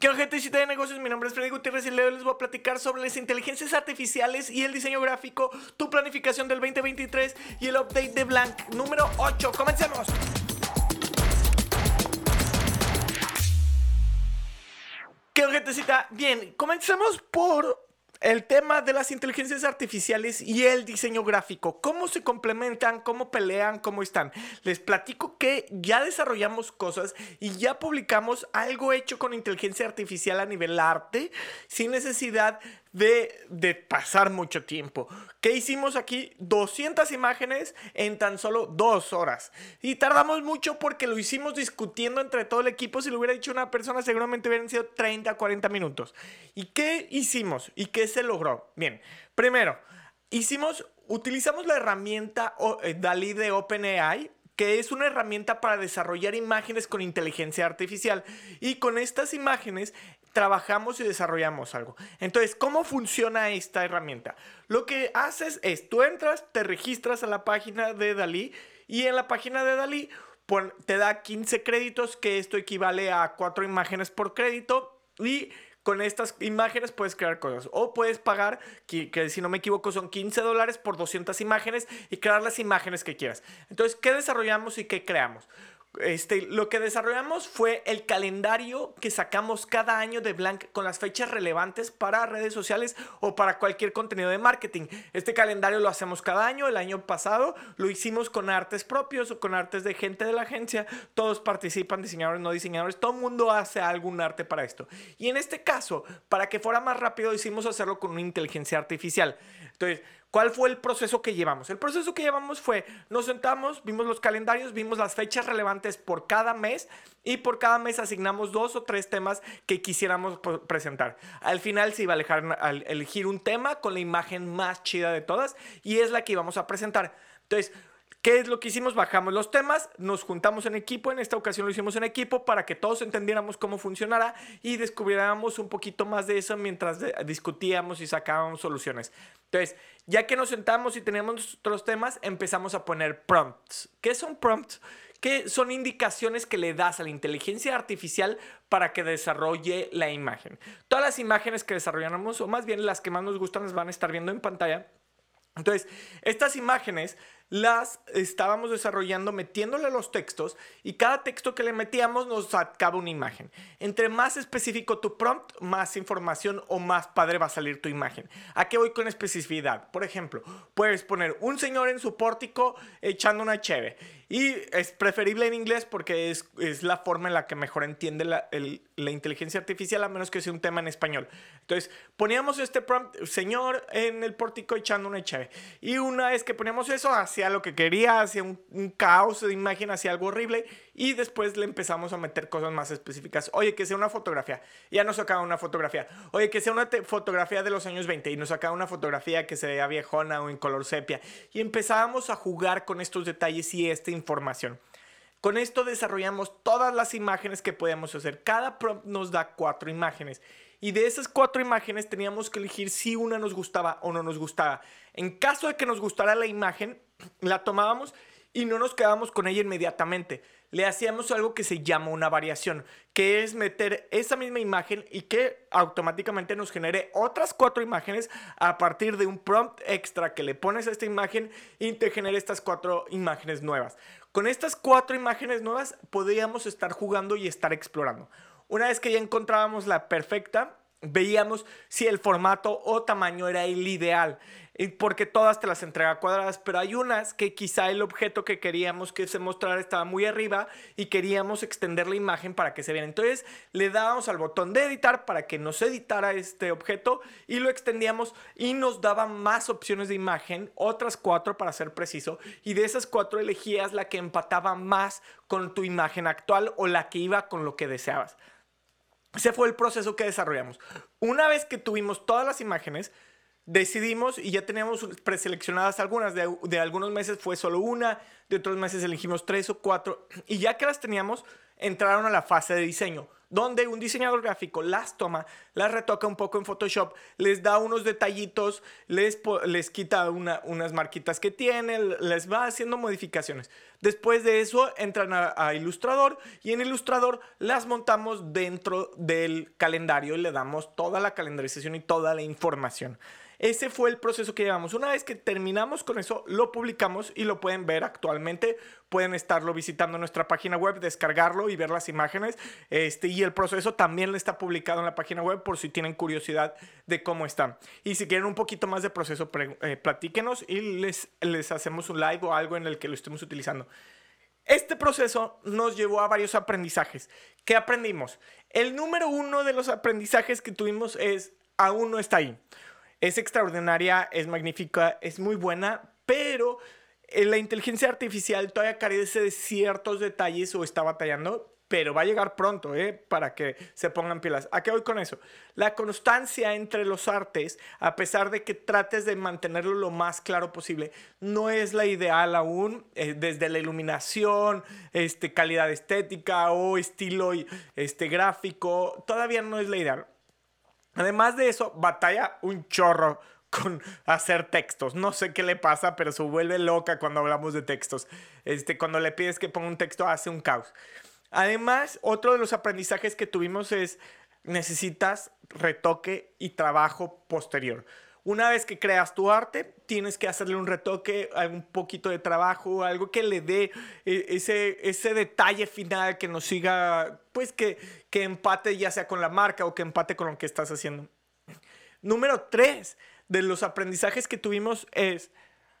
¿Qué gente de negocios? Mi nombre es Freddy Gutiérrez y les voy a platicar sobre las inteligencias artificiales y el diseño gráfico, tu planificación del 2023 y el update de Blank número 8. ¡Comencemos! ¿Qué gentecita? Bien, comencemos por el tema de las inteligencias artificiales y el diseño gráfico, cómo se complementan, cómo pelean, cómo están. Les platico que ya desarrollamos cosas y ya publicamos algo hecho con inteligencia artificial a nivel arte sin necesidad de, pasar mucho tiempo. ¿Qué hicimos aquí? 200 imágenes en tan solo dos horas. Y tardamos mucho porque lo hicimos discutiendo entre todo el equipo. Si lo hubiera dicho una persona, seguramente hubieran sido 30, 40 minutos. ¿Y qué hicimos? ¿Y qué se logró? Bien, primero, hicimos, utilizamos la herramienta eh, DALI de OpenAI que es una herramienta para desarrollar imágenes con inteligencia artificial. Y con estas imágenes trabajamos y desarrollamos algo. Entonces, ¿cómo funciona esta herramienta? Lo que haces es, tú entras, te registras a la página de Dalí y en la página de Dalí te da 15 créditos, que esto equivale a 4 imágenes por crédito y con estas imágenes puedes crear cosas. O puedes pagar, que, si no me equivoco son 15 dólares por 200 imágenes y crear las imágenes que quieras. Entonces, ¿qué desarrollamos y qué creamos? Este, lo que desarrollamos fue el calendario que sacamos cada año de Blank con las fechas relevantes para redes sociales o para cualquier contenido de marketing. Este calendario lo hacemos cada año. El año pasado lo hicimos con artes propios o con artes de gente de la agencia. Todos participan, diseñadores, no diseñadores. Todo el mundo hace algún arte para esto. Y en este caso, para que fuera más rápido, hicimos hacerlo con una inteligencia artificial. Entonces, ¿Cuál fue el proceso que llevamos? El proceso que llevamos fue, nos sentamos, vimos los calendarios, vimos las fechas relevantes por cada mes y por cada mes asignamos dos o tres temas que quisiéramos presentar. Al final se iba a elegir un tema con la imagen más chida de todas y es la que íbamos a presentar. Entonces, ¿Qué es lo que hicimos? Bajamos los temas, nos juntamos en equipo, en esta ocasión lo hicimos en equipo para que todos entendiéramos cómo funcionara y descubriéramos un poquito más de eso mientras discutíamos y sacábamos soluciones. Entonces, ya que nos sentamos y teníamos otros temas, empezamos a poner prompts. ¿Qué son prompts? Que son indicaciones que le das a la inteligencia artificial para que desarrolle la imagen. Todas las imágenes que desarrollamos, o más bien las que más nos gustan, las van a estar viendo en pantalla. Entonces, estas imágenes las estábamos desarrollando metiéndole los textos y cada texto que le metíamos nos sacaba una imagen. Entre más específico tu prompt, más información o más padre va a salir tu imagen. ¿A qué voy con especificidad? Por ejemplo, puedes poner un señor en su pórtico echando una cheve y es preferible en inglés porque es, es la forma en la que mejor entiende la, la, inteligencia artificial, a menos que sea un tema en español. Entonces, poníamos este prompt, señor en el pórtico echando una cheve. Y una vez que poníamos eso, hacía lo que quería, hacía un, caos de imagen, hacía algo horrible. Y después le empezamos a meter cosas más específicas. Oye, que sea una fotografía. Ya nos sacaba una fotografía. Oye, que sea una fotografía de los años 20. Y nos sacaba una fotografía que se vea viejona o en color sepia. Y empezábamos a jugar con estos detalles y esta información. Con esto desarrollamos todas las imágenes que podíamos hacer. Cada prompt nos da cuatro imágenes. Y de esas cuatro imágenes teníamos que elegir si una nos gustaba o no nos gustaba. En caso de que nos gustara la imagen, la tomábamos y no nos quedábamos con ella inmediatamente. Le hacíamos algo que se llama una variación, que es meter esa misma imagen y que automáticamente nos genere otras cuatro imágenes a partir de un prompt extra que le pones a esta imagen y te genere estas cuatro imágenes nuevas. Con estas cuatro imágenes nuevas podríamos estar jugando y estar explorando. Una vez que ya encontrábamos la perfecta, veíamos si el formato o tamaño era el ideal, porque todas te las entrega cuadradas, pero hay unas que quizá el objeto que queríamos que se mostrara estaba muy arriba y queríamos extender la imagen para que se viera. Entonces le dábamos al botón de editar para que nos editara este objeto y lo extendíamos y nos daba más opciones de imagen, otras cuatro para ser preciso, y de esas cuatro elegías la que empataba más con tu imagen actual o la que iba con lo que deseabas. Ese fue el proceso que desarrollamos. Una vez que tuvimos todas las imágenes, decidimos y ya teníamos preseleccionadas algunas. De, de, algunos meses fue solo una, de otros meses elegimos tres o cuatro. Y ya que las teníamos, entraron a la fase de diseño. Donde un diseñador gráfico las toma, las retoca un poco en Photoshop, les da unos detallitos, les, les quita unas marquitas que tienen, les va haciendo modificaciones. Después de eso entran a, a Illustrator y en Illustrator las montamos dentro del calendario y le damos toda la calendarización y toda la información. Ese fue el proceso que llevamos. Una vez que terminamos con eso, lo publicamos y lo pueden ver actualmente. Pueden estarlo visitando nuestra página web, descargarlo y ver las imágenes. Este, y el proceso también está publicado en la página web por si tienen curiosidad de cómo está. Y si quieren un poquito más de proceso, eh, platíquenos y les, les hacemos un live o algo en el que lo estemos utilizando. Este proceso nos llevó a varios aprendizajes. ¿Qué aprendimos? El número uno de los aprendizajes que tuvimos es, aún no está ahí es extraordinaria, es magnífica, es muy buena, pero eh, la inteligencia artificial todavía carece de ciertos detalles o está batallando, pero va a llegar pronto, ¿eh? Para que se pongan pilas. ¿A qué voy con eso? La constancia entre los artes, a pesar de que trates de mantenerlo lo más claro posible, no es la ideal aún, eh, desde la iluminación, este, calidad estética o estilo este, gráfico, todavía no es la ideal. Además de eso, batalla un chorro con hacer textos. No sé qué le pasa, pero se vuelve loca cuando hablamos de textos. Este, cuando le pides que ponga un texto, hace un caos. Además, otro de los aprendizajes que tuvimos es necesitas retoque y trabajo posterior. Una vez que creas tu arte, tienes que hacerle un retoque, un poquito de trabajo, algo que le dé eh, ese, ese detalle final que nos siga, pues que, que empate ya sea con la marca o que empate con lo que estás haciendo. Número tres de los aprendizajes que tuvimos es,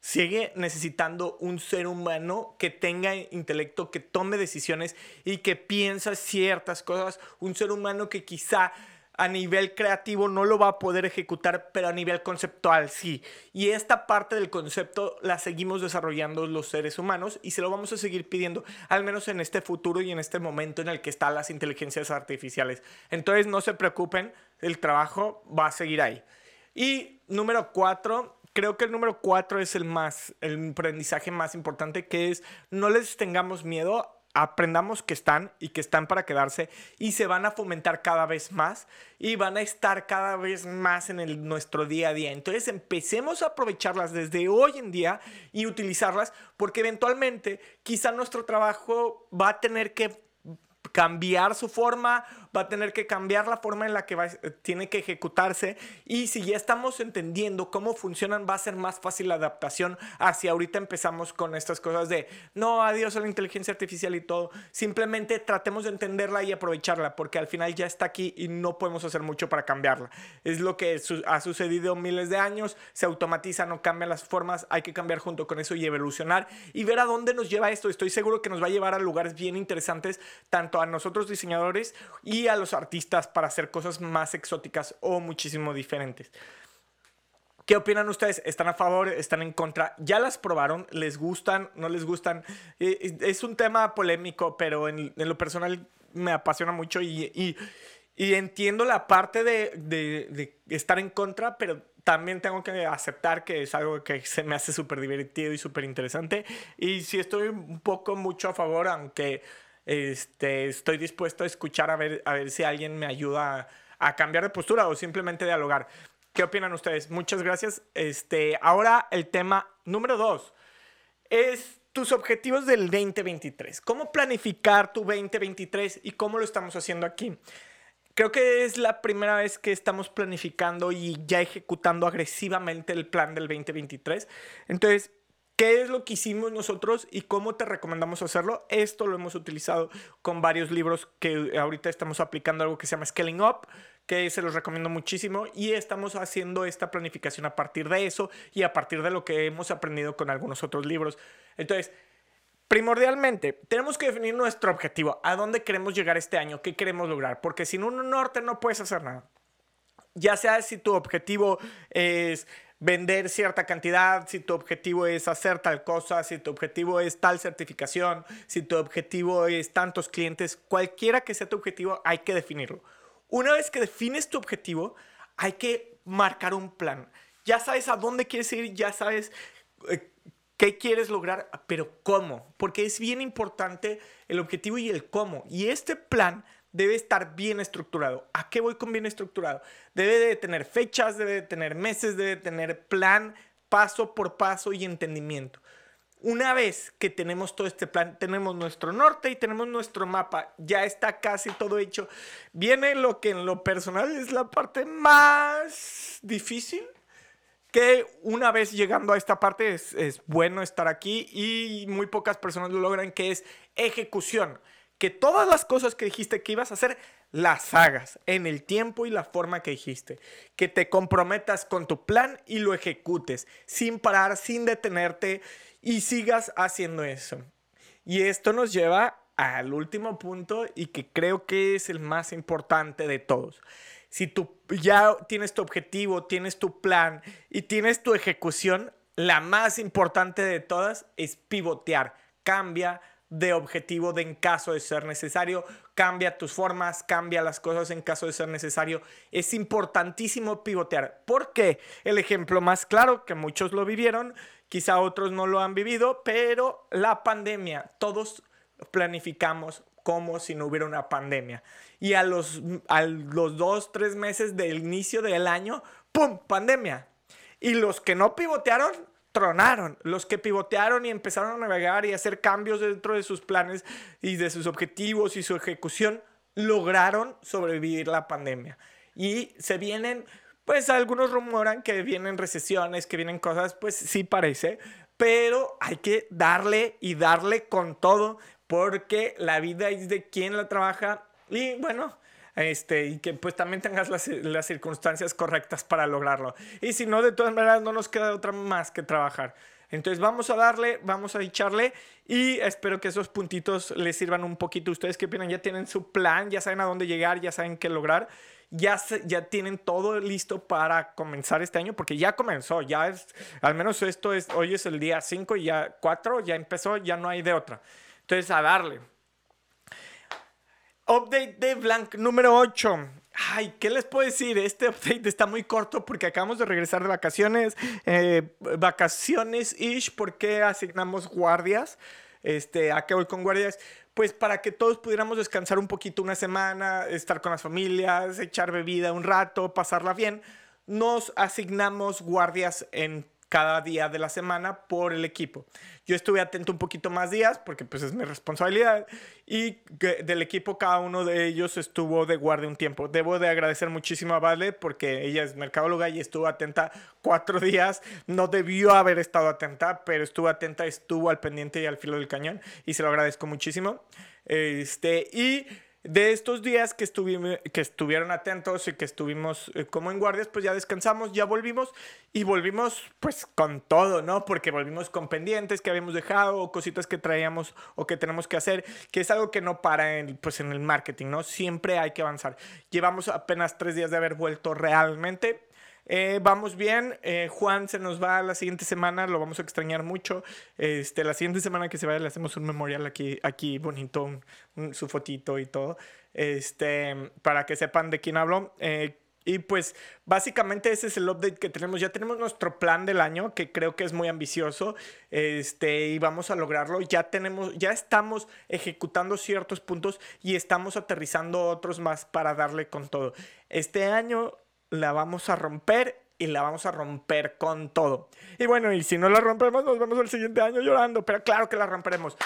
sigue necesitando un ser humano que tenga intelecto, que tome decisiones y que piensa ciertas cosas, un ser humano que quizá a nivel creativo no lo va a poder ejecutar, pero a nivel conceptual sí. Y esta parte del concepto la seguimos desarrollando los seres humanos y se lo vamos a seguir pidiendo, al menos en este futuro y en este momento en el que están las inteligencias artificiales. Entonces no se preocupen, el trabajo va a seguir ahí. Y número cuatro, creo que el número cuatro es el más, el aprendizaje más importante, que es no les tengamos miedo aprendamos que están y que están para quedarse y se van a fomentar cada vez más y van a estar cada vez más en nuestro día a día. Entonces empecemos a aprovecharlas desde hoy en día y utilizarlas porque eventualmente quizá nuestro trabajo va a tener que cambiar su forma, va a tener que cambiar la forma en la que eh, tiene que ejecutarse y si ya estamos entendiendo cómo funcionan va a ser más fácil la adaptación hacia ahorita empezamos con estas cosas de no, adiós a la inteligencia artificial y todo, simplemente tratemos de entenderla y aprovecharla porque al final ya está aquí y no podemos hacer mucho para cambiarla. Es lo que ha sucedido miles de años, se automatiza, no cambian las formas, hay que cambiar junto con eso y evolucionar y ver a dónde nos lleva esto. Estoy seguro que nos va a llevar a lugares bien interesantes, tanto a nosotros diseñadores y a los artistas para hacer cosas más exóticas o muchísimo diferentes. ¿Qué opinan ustedes? ¿Están a favor? ¿Están en contra? ¿Ya las probaron? ¿Les gustan? ¿No les gustan? Eh, es un tema polémico, pero en, lo personal me apasiona mucho y, y, entiendo la parte de, de, de, estar en contra, pero también tengo que aceptar que es algo que se me hace súper divertido y súper interesante. Y sí estoy un poco mucho a favor, aunque este, estoy dispuesto a escuchar a ver, a ver si alguien me ayuda a, cambiar de postura o simplemente dialogar. ¿Qué opinan ustedes? Muchas gracias. Este, ahora el tema número dos es tus objetivos del 2023. ¿Cómo planificar tu 2023 y cómo lo estamos haciendo aquí? Creo que es la primera vez que estamos planificando y ya ejecutando agresivamente el plan del 2023. Entonces, ¿Qué es lo que hicimos nosotros y cómo te recomendamos hacerlo? Esto lo hemos utilizado con varios libros que ahorita estamos aplicando algo que se llama Scaling Up, que se los recomiendo muchísimo y estamos haciendo esta planificación a partir de eso y a partir de lo que hemos aprendido con algunos otros libros. Entonces, primordialmente, tenemos que definir nuestro objetivo, a dónde queremos llegar este año, qué queremos lograr, porque sin un norte no puedes hacer nada. Ya sea si tu objetivo es vender cierta cantidad, si tu objetivo es hacer tal cosa, si tu objetivo es tal certificación, si tu objetivo es tantos clientes, cualquiera que sea tu objetivo, hay que definirlo. Una vez que defines tu objetivo, hay que marcar un plan. Ya sabes a dónde quieres ir, ya sabes eh, qué quieres lograr, pero cómo, porque es bien importante el objetivo y el cómo. Y este plan debe estar bien estructurado. ¿A qué voy con bien estructurado? Debe de tener fechas, debe de tener meses, debe de tener plan, paso por paso y entendimiento. Una vez que tenemos todo este plan, tenemos nuestro norte y tenemos nuestro mapa, ya está casi todo hecho. Viene lo que en lo personal es la parte más difícil, que una vez llegando a esta parte es, es bueno estar aquí y muy pocas personas lo logran, que es ejecución. Que todas las cosas que dijiste que ibas a hacer, las hagas en el tiempo y la forma que dijiste. Que te comprometas con tu plan y lo ejecutes sin parar, sin detenerte y sigas haciendo eso. Y esto nos lleva al último punto y que creo que es el más importante de todos. Si tú ya tienes tu objetivo, tienes tu plan y tienes tu ejecución, la más importante de todas es pivotear. Cambia de objetivo de en caso de ser necesario, cambia tus formas, cambia las cosas en caso de ser necesario. Es importantísimo pivotear. porque El ejemplo más claro, que muchos lo vivieron, quizá otros no lo han vivido, pero la pandemia, todos planificamos como si no hubiera una pandemia. Y a los, a los dos, tres meses del inicio del año, ¡pum! Pandemia. Y los que no pivotearon, tronaron. Los que pivotearon y empezaron a navegar y hacer cambios dentro de sus planes y de sus objetivos y su ejecución, lograron sobrevivir la pandemia. Y se vienen pues algunos rumoran que vienen recesiones, que vienen cosas, pues sí parece, pero hay que darle y darle con todo porque la vida es de quien la trabaja y bueno, este, y que pues también tengas las, las, circunstancias correctas para lograrlo. Y si no, de todas maneras no nos queda otra más que trabajar. Entonces vamos a darle, vamos a echarle y espero que esos puntitos les sirvan un poquito. Ustedes qué opinan, ya tienen su plan, ya saben a dónde llegar, ya saben qué lograr ya, ya tienen todo listo para comenzar este año, porque ya comenzó, ya es, al menos esto es, hoy es el día 5 y ya 4, ya empezó, ya no hay de otra. Entonces, a darle. Update de Blank número 8. Ay, ¿qué les puedo decir? Este update está muy corto porque acabamos de regresar de vacaciones. Eh, vacaciones-ish, porque asignamos guardias. Este, ¿A qué voy con guardias? pues para que todos pudiéramos descansar un poquito una semana, estar con las familias, echar bebida un rato, pasarla bien, nos asignamos guardias en cada día de la semana por el equipo. Yo estuve atento un poquito más días porque pues es mi responsabilidad y del equipo cada uno de ellos estuvo de guardia un tiempo. Debo de agradecer muchísimo a Vale porque ella es mercadóloga y estuvo atenta cuatro días. No debió haber estado atenta, pero estuvo atenta, estuvo al pendiente y al filo del cañón y se lo agradezco muchísimo. Este, y de estos días que, estuvimos, que estuvieron atentos y que estuvimos eh, como en guardias, pues ya descansamos, ya volvimos y volvimos pues con todo, ¿no? Porque volvimos con pendientes que habíamos dejado o cositas que traíamos o que tenemos que hacer, que es algo que no para en, pues en el marketing, ¿no? Siempre hay que avanzar. Llevamos apenas tres días de haber vuelto realmente eh, vamos bien. Eh, Juan se nos va la siguiente semana, lo vamos a extrañar mucho. Este, la siguiente semana que se vaya le hacemos un memorial aquí, aquí bonito, su fotito y todo. Este, para que sepan de quién hablo. Eh, y pues básicamente ese es el update que tenemos. Ya tenemos nuestro plan del año que creo que es muy ambicioso. Este, y vamos a lograrlo. Ya tenemos, ya estamos ejecutando ciertos puntos y estamos aterrizando otros más para darle con todo. Este año la vamos a romper y la vamos a romper con todo. Y bueno, y si no la rompemos, nos vemos el siguiente año llorando, pero claro que la romperemos.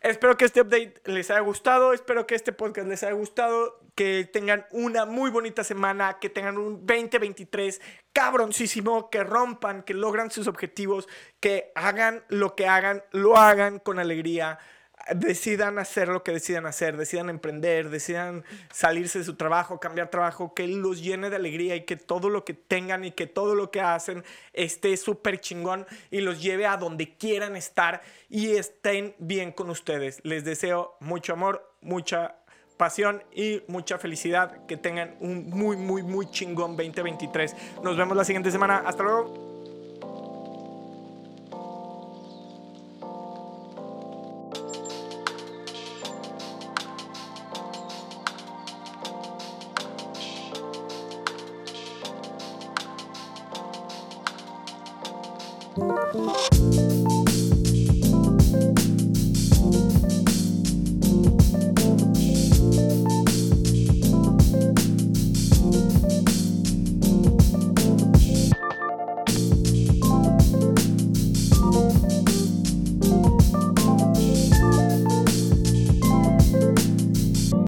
Espero que este update les haya gustado, espero que este podcast les haya gustado, que tengan una muy bonita semana, que tengan un 2023 cabroncísimo, que rompan, que logran sus objetivos, que hagan lo que hagan, lo hagan con alegría decidan hacer lo que decidan hacer, decidan emprender, decidan salirse de su trabajo, cambiar trabajo, que los llene de alegría y que todo lo que tengan y que todo lo que hacen esté súper chingón y los lleve a donde quieran estar y estén bien con ustedes. Les deseo mucho amor, mucha pasión y mucha felicidad. Que tengan un muy, muy, muy chingón 2023. Nos vemos la siguiente semana. Hasta luego.